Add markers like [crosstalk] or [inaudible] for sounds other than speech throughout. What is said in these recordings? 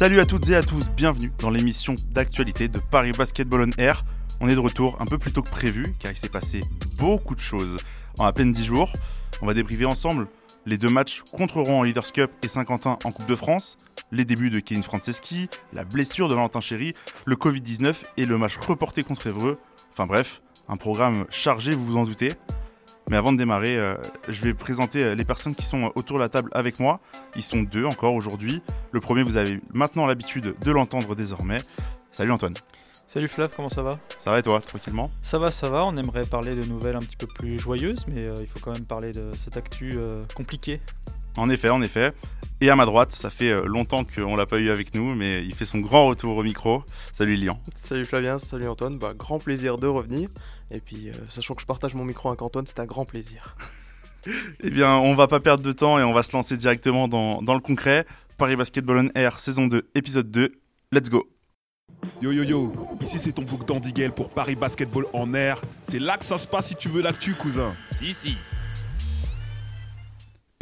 Salut à toutes et à tous, bienvenue dans l'émission d'actualité de Paris Basketball on Air. On est de retour un peu plus tôt que prévu car il s'est passé beaucoup de choses en à peine 10 jours. On va débriefer ensemble les deux matchs contre Rouen en Leaders Cup et Saint-Quentin en Coupe de France, les débuts de Kevin Franceschi, la blessure de Valentin Chéry, le Covid-19 et le match reporté contre Évreux. Enfin bref, un programme chargé, vous vous en doutez. Mais avant de démarrer, euh, je vais présenter euh, les personnes qui sont autour de la table avec moi. Ils sont deux encore aujourd'hui. Le premier, vous avez maintenant l'habitude de l'entendre désormais. Salut Antoine. Salut Flav, comment ça va? Ça va et toi, tranquillement? Ça va, ça va. On aimerait parler de nouvelles un petit peu plus joyeuses, mais euh, il faut quand même parler de cette actu compliquée. En effet, en effet. Et à ma droite, ça fait longtemps qu'on l'a pas eu avec nous, mais il fait son grand retour au micro. Salut Lilian. Salut Flavien, salut Antoine. Bah, grand plaisir de revenir. Et puis, euh, sachant que je partage mon micro avec Antoine, c'est un grand plaisir. [laughs] eh bien, on va pas perdre de temps et on va se lancer directement dans, dans le concret. Paris Basketball on Air, saison 2, épisode 2. Let's go Yo yo yo, ici c'est ton book d'Andy pour Paris Basketball en air. C'est là que ça se passe si tu veux l'actu, cousin. Si, si.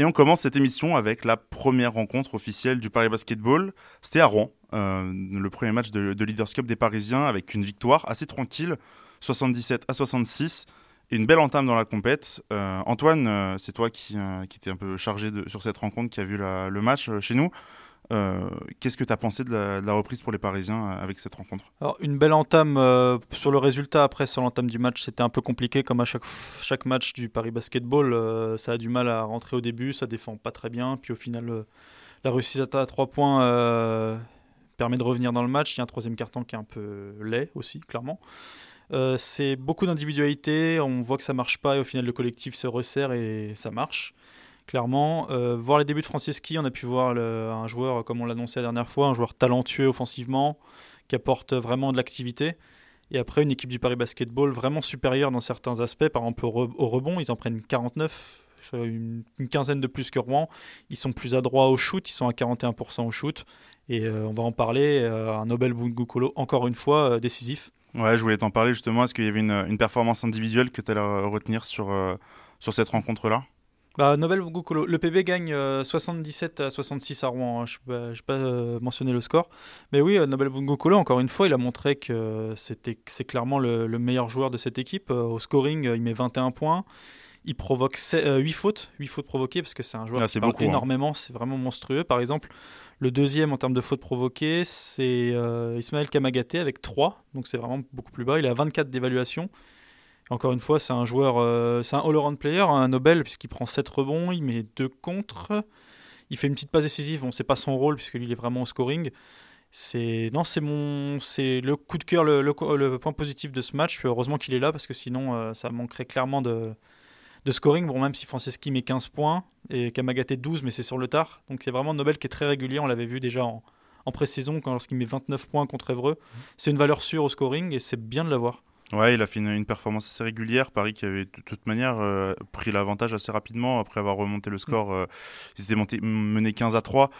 Et on commence cette émission avec la première rencontre officielle du Paris Basketball. C'était à Rouen, euh, le premier match de, de Leaders Cup des Parisiens avec une victoire assez tranquille 77 à 66 et une belle entame dans la compète. Euh, Antoine, euh, c'est toi qui, qui était un peu chargé sur cette rencontre, qui a vu le match chez nous. Qu'est-ce que tu as pensé de la, reprise pour les Parisiens avec cette rencontre? Une belle entame sur le résultat. Après, sur l'entame du match, c'était un peu compliqué. Comme à chaque, chaque match du Paris Basketball, ça a du mal à rentrer au début, ça défend pas très bien. Puis au final, la réussite à 3 points permet de revenir dans le match. Il y a un troisième carton qui est un peu laid aussi, clairement. Euh, c'est beaucoup d'individualité, on voit que ça marche pas et au final le collectif se resserre et ça marche. Clairement, euh, voir les débuts de Franceschi, on a pu voir un joueur, comme on l'annonçait la dernière fois, un joueur talentueux offensivement, qui apporte vraiment de l'activité. Et après, une équipe du Paris Basketball vraiment supérieure dans certains aspects. Par exemple, au, rebond, ils en prennent 49, une, une, quinzaine de plus que Rouen. Ils sont plus adroits au shoot, ils sont à 41% au shoot. Et euh, on va en parler. un Nobel Bungukolo, encore une fois, décisif. Ouais, je voulais t'en parler justement. Est-ce qu'il y avait une, performance individuelle que tu allais retenir sur, euh, sur cette rencontre-là? Bah, Nobel le PB gagne 77 euh, à 66 à Rouen. Hein. Je n'ai pas, euh, mentionné le score. Mais oui, Nobel Bungukolo, encore une fois, il a montré que c'est clairement le, meilleur joueur de cette équipe. au scoring, il met 21 points. Il provoque 8 fautes, 8 fautes provoquées parce que c'est un joueur ah, qui parle hein. énormément, c'est vraiment monstrueux. Par exemple, le deuxième en termes de fautes provoquées, c'est euh, Ismaël Kamagaté avec 3, donc c'est vraiment beaucoup plus bas. Il a 24 d'évaluation. Encore une fois, c'est un joueur, euh, c'est un all-around player, un Nobel, puisqu'il prend 7 rebonds, il met 2 contre. Il fait une petite passe décisive, bon, c'est pas son rôle, puisque lui, il est vraiment au scoring. C'est non, c'est mon, c'est le coup de cœur, le, point positif de ce match. heureusement qu'il est là, parce que sinon, euh, ça manquerait clairement de, de scoring. Bon, même si Franceschi met 15 points et Kamagaté 12, mais c'est sur le tard. Donc c'est vraiment Nobel qui est très régulier. On l'avait vu déjà en, en pré-saison lorsqu'il met 29 points contre Evreux. Mhm. C'est une valeur sûre au scoring et c'est bien de l'avoir. Ouais, il a fait une, performance assez régulière. Paris qui avait de toute manière euh, pris l'avantage assez rapidement après avoir remonté le score. Euh, ils étaient montés, menés 15 à 3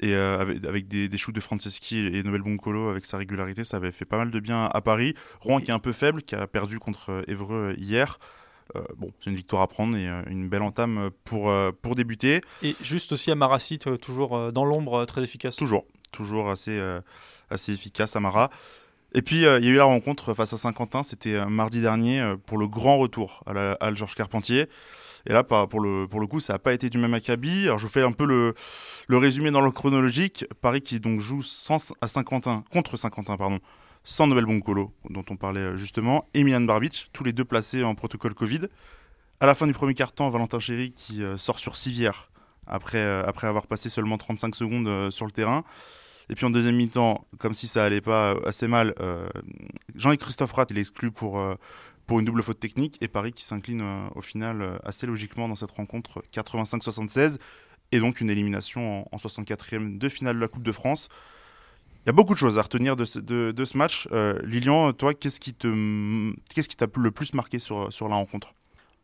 et euh, avec, des, des, shoots de Franceschi et Nobel Boncolo avec sa régularité, ça avait fait pas mal de bien à Paris. Rouen qui est un peu faible, qui a perdu contre Evreux hier. Euh, bon, c'est une victoire à prendre et euh, une belle entame pour, euh, pour débuter. Et juste aussi à Marassi, toujours dans l'ombre, très efficace. Toujours, toujours assez, assez efficace Amara. Et puis, il y a eu la rencontre face à Saint-Quentin, c'était mardi dernier, pour le grand retour à la Georges Carpentier. Et là, pour le, pour le coup, ça n'a pas été du même acabit. Alors, je vous fais un peu le, le résumé dans le chronologique. Paris qui donc joue sans, à Saint-Quentin, contre Saint-Quentin, pardon, sans Nobel Boncolo, dont on parlait euh, justement, et Milan Barbic, tous les deux placés en protocole Covid. À la fin du premier quart-temps, Valentin Chéry qui euh, sort sur civière après, euh, après avoir passé seulement 35 secondes sur le terrain. Et puis en deuxième mi-temps, comme si ça allait pas assez mal, Jean-Yves Christophe Rat, est exclu pour, pour une double faute technique. Et Paris qui s'incline au final assez logiquement dans cette rencontre 85-76. Et donc une élimination en, en 64e de finale de la Coupe de France. Il y a beaucoup de choses à retenir de ce, de, ce match. Euh, Lilian, toi, qu'est-ce qui te, qu'est-ce qui t'a le plus marqué sur, sur la rencontre?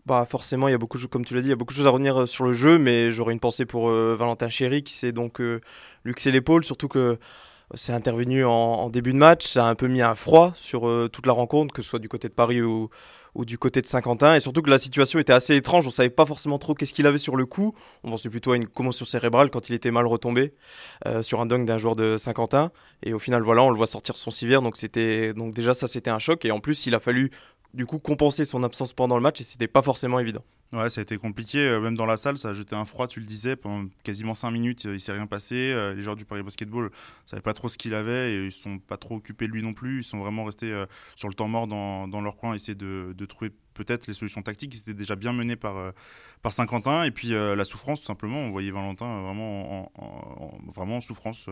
Bah forcément, il y a beaucoup, comme tu l'as dit, il y a beaucoup de choses à retenir euh, sur le jeu, mais j'aurais une pensée pour euh, Valentin Chéry qui s'est donc luxé l'épaule, surtout que c'est intervenu en, début de match, ça a un peu mis un froid sur toute la rencontre, que ce soit du côté de Paris ou, du côté de Saint-Quentin. Et surtout que la situation était assez étrange. On savait pas forcément trop qu'est-ce qu'il avait sur le coup. On pensait plutôt à une commotion cérébrale quand il était mal retombé euh, sur un dunk d'un joueur de Saint-Quentin. Et au final, voilà, on le voit sortir son civière. Donc c'était donc déjà ça, c'était un choc. Et en plus, il a fallu du coup compenser son absence pendant le match et c'était pas forcément évident. Ouais, ça a été compliqué. euh, Même dans la salle, ça a jeté un froid, tu le disais. Pendant quasiment 5 minutes, euh, il s'est rien passé. Euh, Les joueurs du Paris Basketball ne savaient pas trop ce qu'il avait et ils ne sont pas trop occupés de lui non plus. Ils sont vraiment restés sur le temps mort dans, leur coin, essayer de, de trouver peut-être les solutions tactiques. Ils étaient déjà bien menés par, par Saint-Quentin. Et puis la souffrance, tout simplement. On voyait Valentin vraiment en, en- en- vraiment en souffrance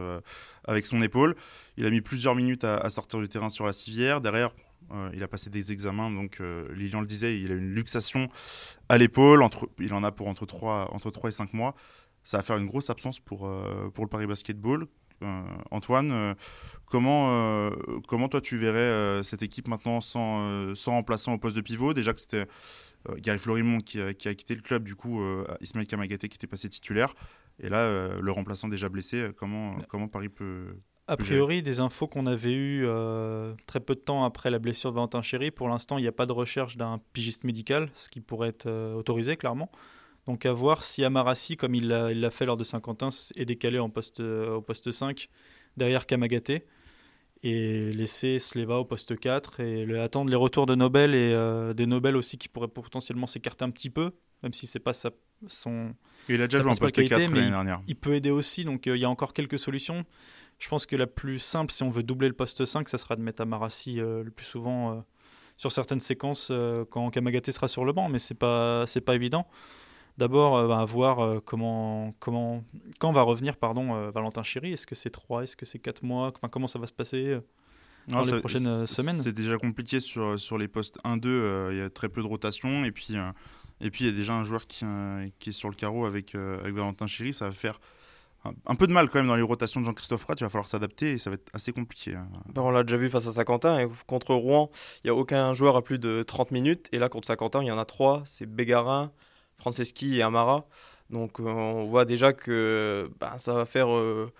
avec son épaule. Il a mis plusieurs minutes à sortir du terrain sur la civière. Derrière, euh, il a passé des examens, donc euh, Lilian le disait, il a une luxation à l'épaule, entre, il en a pour entre 3, entre 3 et 5 mois. Ça va faire une grosse absence pour, euh, pour le Paris Basketball. Antoine, comment, comment toi tu verrais cette équipe maintenant sans, sans remplaçant au poste de pivot? Déjà que c'était Gary Florimond qui a, qui a quitté le club, du coup Ismaël Kamagaté qui était passé titulaire. Et là, le remplaçant déjà blessé, comment, comment Paris peut, A priori, des infos qu'on avait eues euh, très peu de temps après la blessure de Valentin Chéry, pour l'instant, il n'y a pas de recherche d'un pigiste médical, ce qui pourrait être euh, autorisé, clairement. Donc à voir si Amarassi, comme il l'a fait lors de Saint-Quentin, est décalé en poste, euh, au poste 5, derrière Kamagaté, et laisser Sleva au poste 4, et le- attendre les retours de Nobel, et des Nobel aussi qui pourraient potentiellement s'écarter un petit peu, même si c'est pas sa- son, Il a déjà joué en poste qualité, 4 mais l'année dernière. il peut aider aussi, donc il y a encore quelques solutions. Je pense que la plus simple, si on veut doubler le poste 5, ça sera de mettre Amarassi euh, le plus souvent euh, sur certaines séquences euh, quand Kamagaté sera sur le banc, mais c'est pas c'est pas évident. D'abord, bah, voir comment comment quand va revenir pardon Valentin Chéry? Est-ce que c'est 3 Est-ce que c'est 4 mois? Enfin, comment ça va se passer dans Non, les ça- prochaines, semaines? C'est déjà compliqué sur, sur les postes 1-2, euh, il y a très peu de rotation. Et puis, et puis il y a déjà un joueur qui, qui est sur le carreau avec, avec Valentin Chéry. Ça va faire un, peu de mal quand même dans les rotations de Jean-Christophe Pratt. Il va falloir s'adapter et ça va être assez compliqué. Ben, on l'a déjà vu face à Saint-Quentin. Et contre Rouen, il n'y a aucun joueur à plus de 30 minutes. Et là, contre Saint-Quentin, il y en a trois. C'est Bégarin, Franceschi et Amara. Donc euh, on voit déjà que ben, ça va faire euh,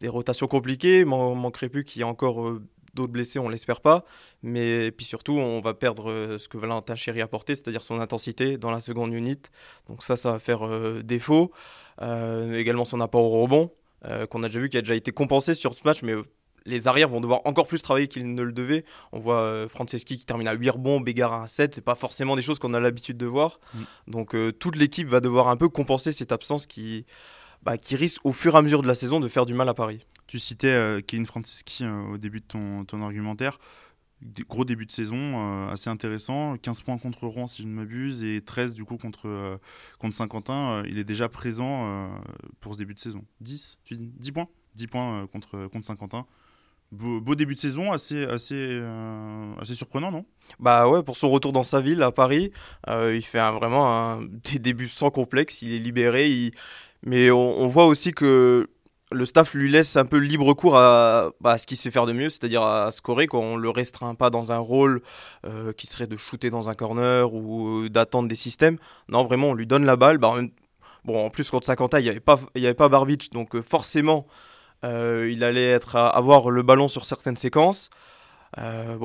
des rotations compliquées. Il man- manquerait plus qu'il y ait encore euh, d'autres blessés, on l'espère pas. Mais puis surtout, on va perdre euh, ce que Valentin Chéry a apporté, c'est-à-dire son intensité dans la seconde unit. Donc ça, ça va faire euh, défaut. Euh, également son apport au rebond, euh, qu'on a déjà vu qui a déjà été compensé sur ce match, mais les arrières vont devoir encore plus travailler qu'ils ne le devaient. On voit Franceschi qui termine à 8 rebonds, Bégarin à 7, c'est pas forcément des choses qu'on a l'habitude de voir. Donc toute l'équipe va devoir un peu compenser cette absence qui, bah, qui risque au fur et à mesure de la saison de faire du mal à Paris. Tu citais euh, Kevin Franceschi euh, au début de ton, ton argumentaire. Gros début de saison, euh, assez intéressant. 15 points contre Rouen, si je ne m'abuse, et 13 du coup contre, euh, contre Saint-Quentin. Il est déjà présent pour ce début de saison. 10 tu dis 10 points? 10 points contre, contre Saint-Quentin. Beau, beau début de saison, assez, assez, euh, assez surprenant, non? Bah ouais, pour son retour dans sa ville à Paris, euh, il fait un- vraiment un, [laughs] des débuts sans complexe, il est libéré, il- mais on, voit aussi que le staff lui laisse un peu libre cours à, bah, ce qu'il sait faire de mieux, c'est-à-dire à scorer, quoi. on le restreint pas dans un rôle euh, qui serait de shooter dans un corner ou euh, d'attendre des systèmes. Non, vraiment, on lui donne la balle. Bah, Bon, en plus, contre Saint-Quentin, il n'y avait pas, Barbic, donc euh, forcément, il allait être à- avoir le ballon sur certaines séquences.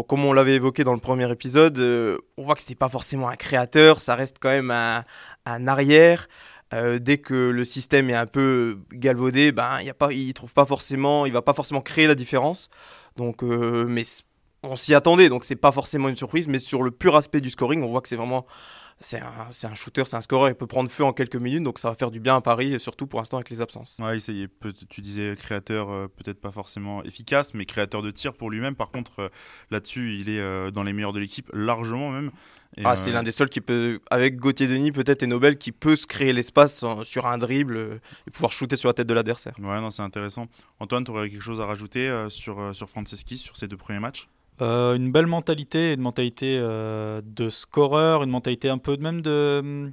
Comme on l'avait évoqué dans le premier épisode, on voit que c'est pas forcément un créateur, ça reste quand même un arrière. Euh, dès que le système est un peu galvaudé, ben y a pas, il trouve pas forcément, il va pas forcément créer la différence. Donc, euh, mais on s'y attendait, donc c'est pas forcément une surprise. Mais sur le pur aspect du scoring, on voit que c'est vraiment, c'est un, shooter, c'est un scoreur, il peut prendre feu en quelques minutes, donc ça va faire du bien à Paris, surtout pour l'instant avec les absences. Ouais, est, peut- tu disais créateur, euh, peut-être pas forcément efficace, mais créateur de tir pour lui-même. Par contre, euh, là-dessus, il est euh, dans les meilleurs de l'équipe, largement même. Et, Ah, c'est l'un des seuls qui peut, avec Gauthier Denis peut-être et Nobel, qui peut se créer l'espace sur un dribble et pouvoir shooter sur la tête de l'adversaire. Ouais, non, c'est intéressant. Antoine, tu aurais quelque chose à rajouter sur, sur Franceschi, sur ces deux premiers matchs? Euh, une belle mentalité, une mentalité euh, de scoreur, une mentalité un peu même de,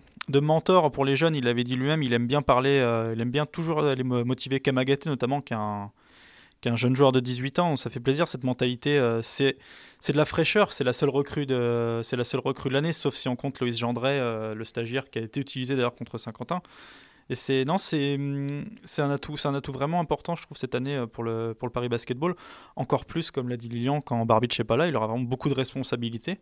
mentor pour les jeunes. Il avait dit lui-même, il aime bien parler, euh, il aime bien toujours aller mo- motiver Kamagaté, notamment qui est un, qui est un jeune joueur de 18 ans. Ça fait plaisir cette mentalité. c'est c'est de la fraîcheur. C'est la seule recrue de c'est la seule recrue de l'année, sauf si on compte Loïs Gendray, euh, le stagiaire qui a été utilisé d'ailleurs contre Saint-Quentin. Et c'est non, c'est hum, c'est un atout, c'est un atout vraiment important, je trouve cette année euh, pour le pour le Paris Basketball. Encore plus, comme l'a dit Lilian, quand Barbic n'est pas là, il aura vraiment beaucoup de responsabilités.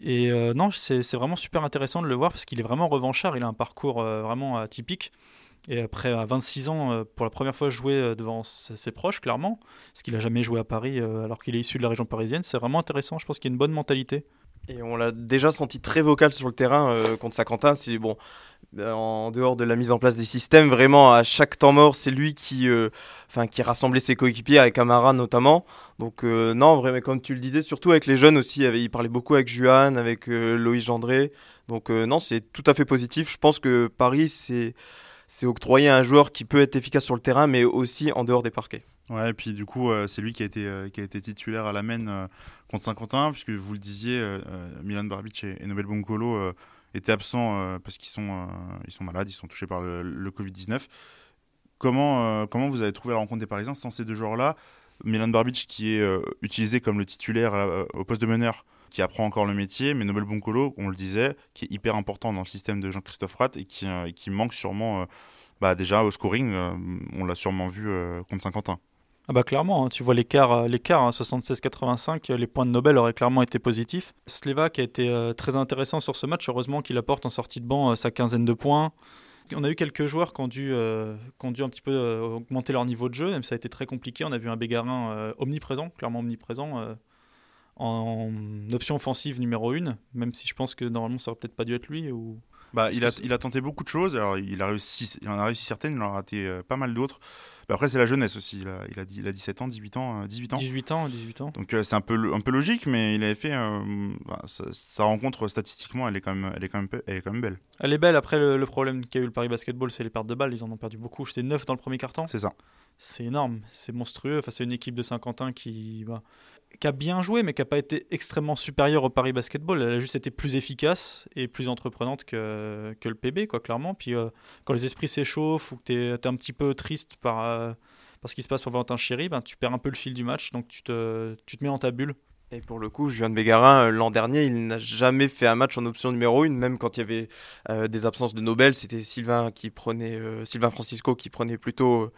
Et euh, non, c'est vraiment super intéressant de le voir parce qu'il est vraiment revanchard. Il a un parcours euh, vraiment atypique. Et après, à 26 ans, pour la première fois jouer devant ses proches, clairement, parce qu'il a jamais joué à Paris alors qu'il est issu de la région parisienne, c'est vraiment intéressant. Je pense qu'il a une bonne mentalité. Et on l'a déjà senti très vocal sur le terrain euh, contre Saint-Quentin. C'est bon, euh, en dehors de la mise en place des systèmes, vraiment à chaque temps mort, c'est lui qui, euh, enfin, qui rassemblait ses coéquipiers avec Camara notamment. Donc euh, non, vraiment, comme tu le disais, surtout avec les jeunes aussi. Il parlait beaucoup avec Juan, avec euh, Loïs Gendré. Donc euh, non, c'est tout à fait positif. Je pense que Paris, c'est c'est octroyer un joueur qui peut être efficace sur le terrain, mais aussi en dehors des parquets. Ouais, et puis du coup, euh, c'est lui qui a été, euh, qui a été titulaire à la Maine euh, contre Saint-Quentin, puisque vous le disiez, euh, Milan Barbic et, Nobel Boncolo étaient absents parce qu'ils sont, sont malades, ils sont touchés par le, le Covid-19. Comment, comment vous avez trouvé la rencontre des Parisiens sans ces deux joueurs-là? Milan Barbic qui est utilisé comme le titulaire au poste de meneur, qui apprend encore le métier, mais Nobel Boncolo, on le disait, qui est hyper important dans le système de Jean-Christophe Rat et qui, euh, qui manque sûrement, euh, bah, déjà au scoring, euh, on l'a sûrement vu contre Saint-Quentin. Ah bah clairement, hein, tu vois l'écart, l'écart hein, 76-85, euh, les points de Nobel auraient clairement été positifs. Sleva qui a été très intéressant sur ce match, heureusement qu'il apporte en sortie de banc sa quinzaine de points. On a eu quelques joueurs qui ont dû, qui ont dû un petit peu augmenter leur niveau de jeu, même ça a été très compliqué. On a vu un Bégarin omniprésent, clairement omniprésent, en option offensive numéro 1, même si je pense que normalement ça aurait peut-être pas dû être lui. Ou... Bah, il, a, il a tenté beaucoup de choses. Alors, il a réussi, il en a réussi certaines, il en a raté euh, pas mal d'autres. Bah, après, c'est la jeunesse aussi. Il a, il a, dit- il a 17 ans, 18 ans, euh, 18 ans. 18 ans, 18 ans. Donc, euh, c'est un peu, un peu logique, mais il avait fait. euh, bah, sa, sa rencontre, statistiquement, elle est quand même, elle est quand même, elle est quand même belle. Elle est belle, après le, le problème qu'a eu le Paris Basketball, c'est les pertes de balles, ils en ont perdu beaucoup. C'était 9 dans le premier quart-temps. C'est ça. c'est énorme, c'est monstrueux. Enfin, c'est une équipe de Saint-Quentin qui, bah, qui a bien joué, mais qui n'a pas été extrêmement supérieure au Paris Basketball. Elle a juste été plus efficace et plus entreprenante que, que le PB, quoi, clairement. Puis euh, quand les esprits s'échauffent ou que tu es, un petit peu triste par, euh, ce qui se passe pour Valentin Chéry, ben, tu perds un peu le fil du match, donc tu te, tu te mets dans ta bulle. Et pour le coup, Juan Bégarin, euh, l'an dernier, il n'a jamais fait un match en option numéro 1, même quand il y avait euh, des absences de Nobel. C'était Sylvain qui prenait, euh, Sylvain Francisco qui prenait plutôt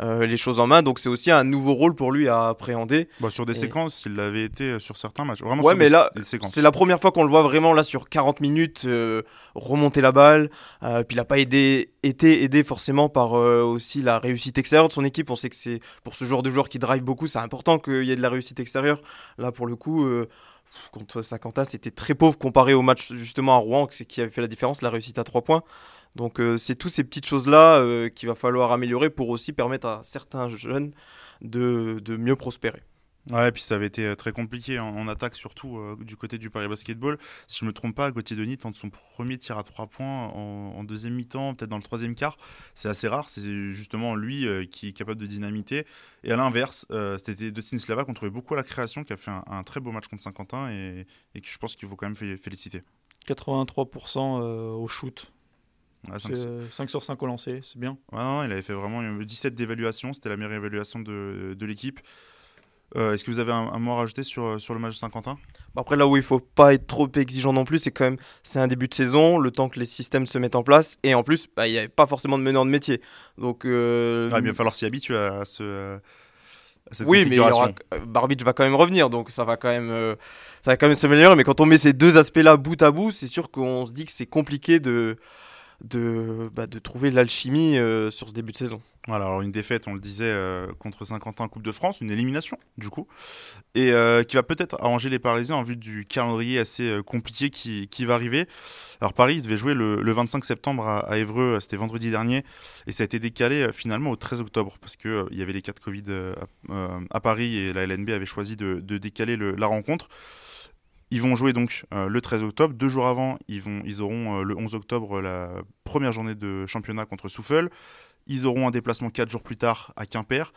euh, les choses en main. Donc c'est aussi un nouveau rôle pour lui à appréhender. Bah, sur des Et- séquences, il l'avait été sur certains matchs. Vraiment Ouais, sur mais des, là. C'est la première fois qu'on le voit vraiment là sur 40 minutes remonter la balle. Puis il n'a pas aidé, été aidé forcément par aussi la réussite extérieure de son équipe. On sait que c'est pour ce genre de joueur qui drive beaucoup, c'est important qu'il y ait de la réussite extérieure. Là pour le coup, euh, contre Saint-Quentin, c'était très pauvre comparé au match justement à Rouen, qui avait fait la différence, la réussite à 3 points. Donc euh, c'est toutes ces petites choses-là euh, qu'il va falloir améliorer pour aussi permettre à certains jeunes de mieux prospérer. Ouais, et puis ça avait été euh, très compliqué en, en attaque, surtout euh, du côté du Paris Basketball. Si je me trompe pas, Gauthier Denis tente son premier tir à trois points en, en deuxième mi-temps, peut-être dans le troisième quart. C'est assez rare, c'est justement lui euh, qui est capable de dynamiter. Et à l'inverse, euh, c'était Dustin Slava qu'on trouvait beaucoup à la création, qui a fait un, un très beau match contre Saint-Quentin et, et que je pense qu'il faut quand même fé- féliciter. 83% euh, au shoot. Ouais, cinq- C'est, euh, 5 sur 5 au lancer, c'est bien. Ouais, non, il avait fait vraiment une- 17 d'évaluation, c'était la meilleure évaluation de, de l'équipe. Euh, Est-ce que vous avez un, un mot à rajouter sur, sur le match de Saint-Quentin? Après là où il faut pas être trop exigeant non plus, c'est quand même c'est un début de saison, le temps que les systèmes se mettent en place et en plus bah, il n'y avait pas forcément de meneur de métier. Donc euh, Ah, Il va falloir s'y habituer à, ce, à cette oui, mais aura, euh, Barbic va quand même revenir, donc ça va quand même euh, ça va quand même s'améliorer. Mais quand on met ces deux aspects-là bout à bout, c'est sûr qu'on se dit que c'est compliqué de de, bah, de trouver l'alchimie euh, sur ce début de saison. Voilà, alors une défaite, on le disait, euh, contre Saint-Quentin en Coupe de France, une élimination du coup, et euh, qui va peut-être arranger les Parisiens en vue du calendrier assez euh, compliqué qui, qui va arriver. Alors Paris devait jouer le, le 25 septembre à, à Évreux, c'était vendredi dernier, et ça a été décalé finalement au 13 octobre, parce qu'il il y avait les cas de Covid à, Paris, et la LNB avait choisi de, de décaler le- la rencontre. Ils vont jouer donc euh, le 13 octobre. Deux jours avant, ils, auront euh, le 11 octobre la première journée de championnat contre Souffle. Ils auront un déplacement quatre jours plus tard à Quimper.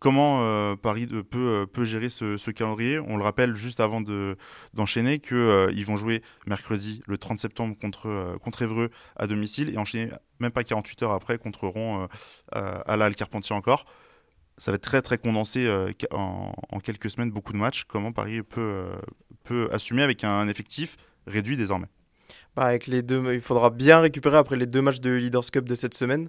Comment euh, Paris peut, gérer ce, calendrier? On le rappelle juste avant de- d'enchaîner qu'ils vont jouer mercredi le 30 septembre contre, contre Évreux à domicile et enchaîner même pas 48 heures après contre Rouen à à la Halle Carpentier encore. Ça va être très très condensé euh, en, quelques semaines, beaucoup de matchs. Comment Paris peut, euh, peut assumer avec un effectif réduit désormais? Bah, avec les deux, il faudra bien récupérer après les deux matchs de Leaders Cup de cette semaine.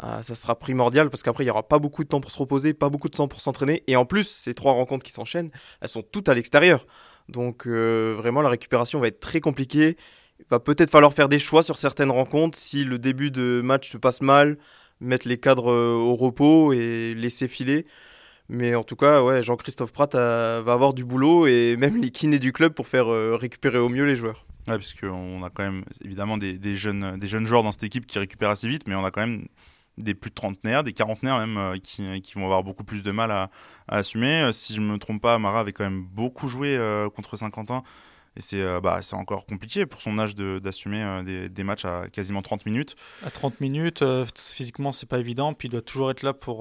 ça sera primordial parce qu'après, il n'y aura pas beaucoup de temps pour se reposer, pas beaucoup de temps pour s'entraîner. Et en plus, ces trois rencontres qui s'enchaînent, elles sont toutes à l'extérieur. Donc vraiment, la récupération va être très compliquée. Il va peut-être falloir faire des choix sur certaines rencontres si le début de match se passe mal, mettre les cadres au repos et laisser filer. Mais en tout cas, ouais, Jean-Christophe Pratt va avoir du boulot et même les kinés du club pour faire euh, récupérer au mieux les joueurs. Ouais, parce qu'on a quand même évidemment des, jeunes, des jeunes joueurs dans cette équipe qui récupèrent assez vite, mais on a quand même des plus de trentenaires, des quarantenaires même, euh, qui, vont avoir beaucoup plus de mal à, assumer. Euh, si je ne me trompe pas, Mara avait quand même beaucoup joué contre Saint-Quentin. Et c'est euh, bah, encore compliqué pour son âge d'assumer euh, des, des, matchs à quasiment 30 minutes. À 30 minutes, euh, physiquement, c'est pas évident. Puis il doit toujours être là pour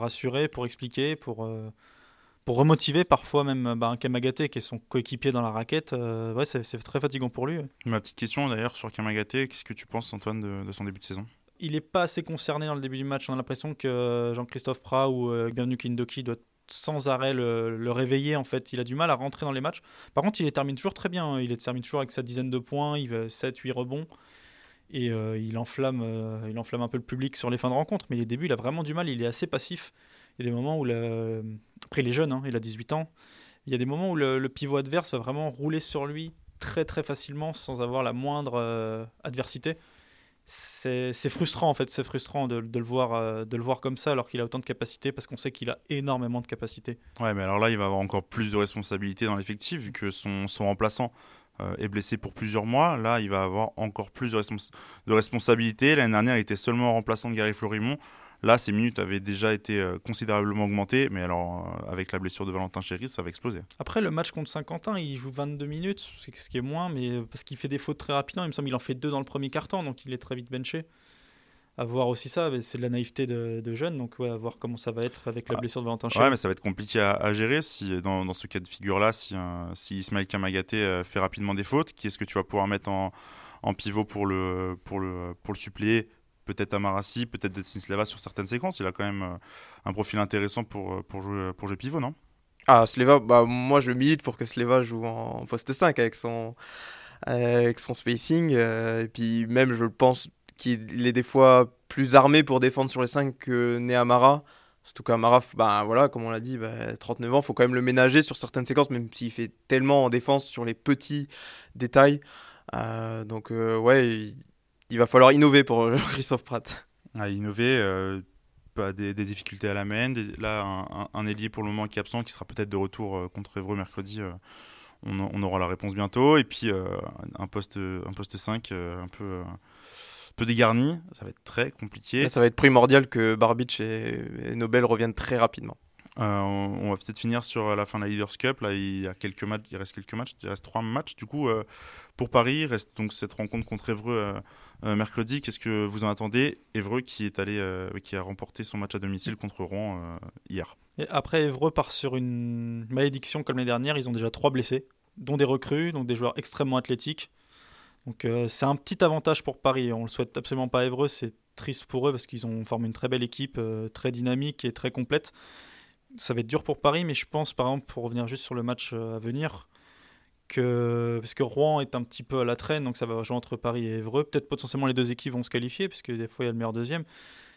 rassurer, pour expliquer, pour, pour remotiver. Parfois, même bah, un Kamagaté qui est son coéquipier dans la raquette, ouais, c'est très fatigant pour lui. Ma petite question d'ailleurs sur Kamagaté, qu'est-ce que tu penses, Antoine, de, de son début de saison? Il n'est pas assez concerné dans le début du match. On a l'impression que Jean-Christophe Prat ou euh, Bienvenu Kindoki doit sans arrêt le, réveiller en fait. Il a du mal à rentrer dans les matchs. Par contre, il les termine toujours très bien. Hein. Il les termine toujours avec sa dizaine de points, il 7-8 rebonds. Et euh, il, enflamme, euh, il un peu le public sur les fins de rencontre. Mais les débuts, il a vraiment du mal. Il est assez passif. Il y a des moments où. Après, il est jeune, hein, il a 18 ans. Il y a des moments où le, pivot adverse va vraiment rouler sur lui très très facilement sans avoir la moindre euh, adversité c'est frustrant en fait, c'est frustrant de, le voir, euh, de le voir comme ça alors qu'il a autant de capacités parce qu'on sait qu'il a énormément de capacités. Ouais, mais alors là, il va avoir encore plus de responsabilités dans l'effectif vu que son, remplaçant euh, est blessé pour plusieurs mois. Là, il va avoir encore plus de, de responsabilités. L'année dernière, il était seulement remplaçant de Gary Florimont. Là, ses minutes avaient déjà été euh, considérablement augmentées, mais alors euh, avec la blessure de Valentin Chéry, ça va exploser. Après, le match contre Saint-Quentin, il joue 22 minutes, ce qui est moins, mais euh, parce qu'il fait des fautes très rapidement. Il me semble qu'il en fait deux dans le premier quart-temps, donc il est très vite benché. À voir aussi ça, c'est de la naïveté de, de jeunes, donc ouais, à voir comment ça va être avec la ah. blessure de Valentin Chéry. Ouais, mais ça va être compliqué à, gérer si, dans, ce cas de figure-là, si, si Ismaël Kamagaté fait rapidement des fautes, qui est-ce que tu vas pouvoir mettre en, en pivot pour le, pour le, pour le suppléer peut-être Amarasi, peut-être de Sleva sur certaines séquences. Il a quand même euh, un profil intéressant pour, euh, pour, jouer, pour jouer pivot, non? Ah, Sleva, bah, moi je milite pour que Sleva joue en poste 5 avec son, avec son spacing. Euh, et puis même, je pense qu'il est des fois plus armé pour défendre sur les 5 que Neamara. Surtout qu'Amara, bah, voilà, comme on l'a dit, bah, 39 ans, il faut quand même le ménager sur certaines séquences, même s'il fait tellement en défense sur les petits détails. donc, ouais, va falloir innover pour [laughs] Christophe Pratt. À innover, euh, des, difficultés à la main. là, un, un, ailier pour le moment qui est absent, qui sera peut-être de retour euh, contre Evreux mercredi. Euh, on, aura la réponse bientôt. Et puis un, poste, un poste 5 un peu, peu dégarni. Ça va être très compliqué. ça va être primordial que Barbich et, Nobel reviennent très rapidement. on, va peut-être finir sur la fin de la Leaders Cup. Là, il y a quelques matchs, il reste quelques matchs, il reste trois matchs. Du coup, pour Paris, il reste donc cette rencontre contre Evreux euh, mercredi, qu'est-ce que vous en attendez? Évreux qui est allé, euh, qui a remporté son match à domicile contre Rouen euh, hier. Après, Évreux part sur une malédiction comme l'année dernière. Ils ont déjà trois blessés, dont des recrues, donc des joueurs extrêmement athlétiques. Donc c'est un petit avantage pour Paris. On le souhaite absolument pas à Évreux. C'est triste pour eux parce qu'ils ont formé une très belle équipe, très dynamique et très complète. Ça va être dur pour Paris, mais je pense, par exemple, pour revenir juste sur le match à venir, parce que Rouen est un petit peu à la traîne, donc ça va jouer entre Paris et Évreux. Peut-être potentiellement les deux équipes vont se qualifier, puisque des fois il y a le meilleur deuxième.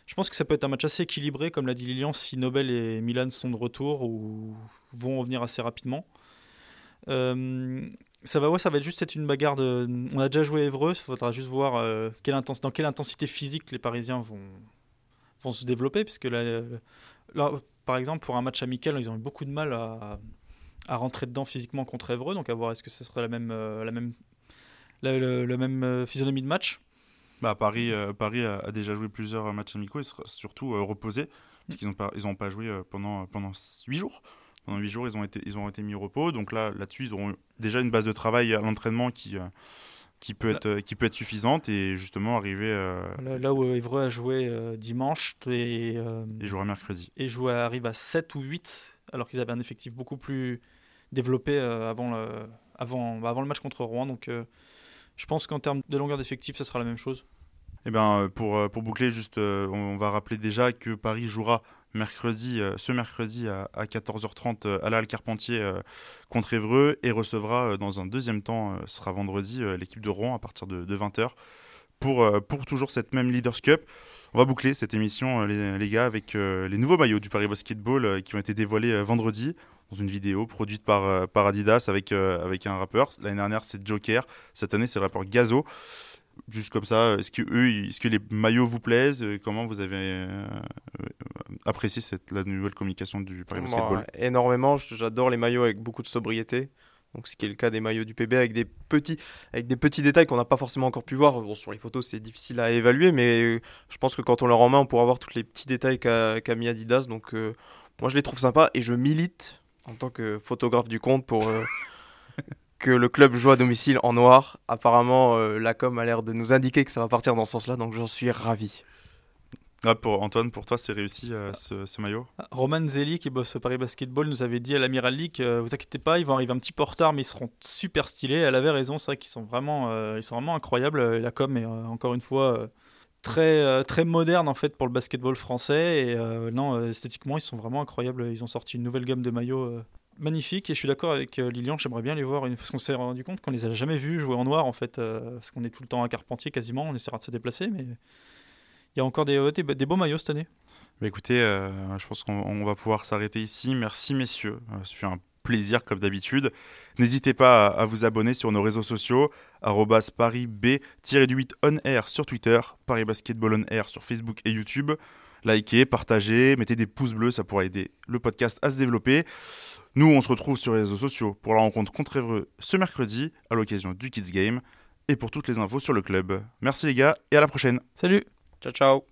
Je pense que ça peut être un match assez équilibré, comme l'a dit Lilian, si Nobel et Milan sont de retour ou vont revenir assez rapidement. Euh, ça va, ouais, ça va juste être une bagarre. On a déjà joué Évreux, il faudra juste voir euh, quelle dans quelle intensité physique les Parisiens vont, se développer, puisque là, là, par exemple, pour un match amical, ils ont eu beaucoup de mal à, à rentrer dedans physiquement contre Evreux. Donc à voir est-ce que ce serait la même, euh, la même, la, même euh, physionomie de match. Bah, Paris, euh, Paris a, déjà joué plusieurs matchs amicaux et surtout reposé, parce qu'ils n'ont pas, ils pas joué pendant, pendant 8 jours. Pendant 8 jours, ils ont, été, ils ont été mis au repos. Donc là, là-dessus, ils auront déjà une base de travail à l'entraînement qui, qui, peut être, qui peut être suffisante et justement arriver. Là, où Evreux a joué dimanche et, et jouera mercredi. Et jouer, arrive à 7 ou 8, alors qu'ils avaient un effectif beaucoup plus développé euh, avant, le, avant, bah, avant le match contre Rouen. Donc euh, je pense qu'en termes de longueur d'effectif, ce sera la même chose. Eh bien, euh, pour, pour boucler, juste, on va rappeler déjà que Paris jouera mercredi, ce mercredi à, 14h30 à la Carpentier contre Évreux et recevra dans un deuxième temps, ce sera vendredi, l'équipe de Rouen à partir de, 20h pour, pour toujours cette même Leaders Cup. On va boucler cette émission, euh, les, les gars, avec euh, les nouveaux maillots du Paris Basketball euh, qui ont été dévoilés vendredi dans une vidéo produite par, par Adidas avec, avec un rappeur. L'année dernière, c'est Joker. Cette année, c'est le rappeur Gazo. Juste comme ça, est-ce que, eux, est-ce que les maillots vous plaisent? Comment vous avez euh, apprécié cette, la nouvelle communication du Paris Basketball énormément, j'adore les maillots avec beaucoup de sobriété. Donc, ce qui est le cas des maillots du PB avec des petits, avec des petits détails qu'on n'a pas forcément encore pu voir. Sur les photos, c'est difficile à évaluer, mais euh, je pense que quand on leur en main, on pourra voir tous les petits détails qu'a qu'a mis Adidas. Donc, euh, moi, je les trouve sympas et je milite en tant que photographe du compte pour euh, [laughs] que le club joue à domicile en noir. Apparemment, la com a l'air de nous indiquer que ça va partir dans ce sens-là, donc j'en suis ravi. Ah, pour Antoine, pour toi, c'est réussi euh, ce, maillot? Roman Zeli, qui bosse au Paris Basketball, nous avait dit à l'Amiral League euh, Vous inquiétez pas, ils vont arriver un petit peu en retard, mais ils seront super stylés. Elle avait raison, c'est vrai qu'ils sont vraiment, euh, sont vraiment incroyables. Et la com est euh, encore une fois euh, très, euh, très moderne en fait pour le basketball français. Et euh, non, euh, esthétiquement, ils sont vraiment incroyables. Ils ont sorti une nouvelle gamme de maillots. euh, magnifiques. et je suis d'accord avec euh, Lilian, j'aimerais bien les voir parce qu'on s'est rendu compte qu'on les a jamais vus jouer en noir en fait, euh, parce qu'on est tout le temps à Carpentier quasiment, on essaiera de se déplacer, mais il y a encore des, des, des beaux maillots cette année. Bah, écoutez, euh, je pense qu'on on va pouvoir s'arrêter ici. Merci messieurs, Euh, ce fut un plaisir comme d'habitude. N'hésitez pas à, à vous abonner sur nos réseaux sociaux, arrobas parisb-8 on air sur Twitter, Paris Basketball on air sur Facebook et YouTube. Likez, partagez, mettez des pouces bleus, ça pourra aider le podcast à se développer. Nous, on se retrouve sur les réseaux sociaux pour la rencontre contre Évreux ce mercredi à l'occasion du Kids Game et pour toutes les infos sur le club. Merci les gars et à la prochaine. Salut Ciao, ciao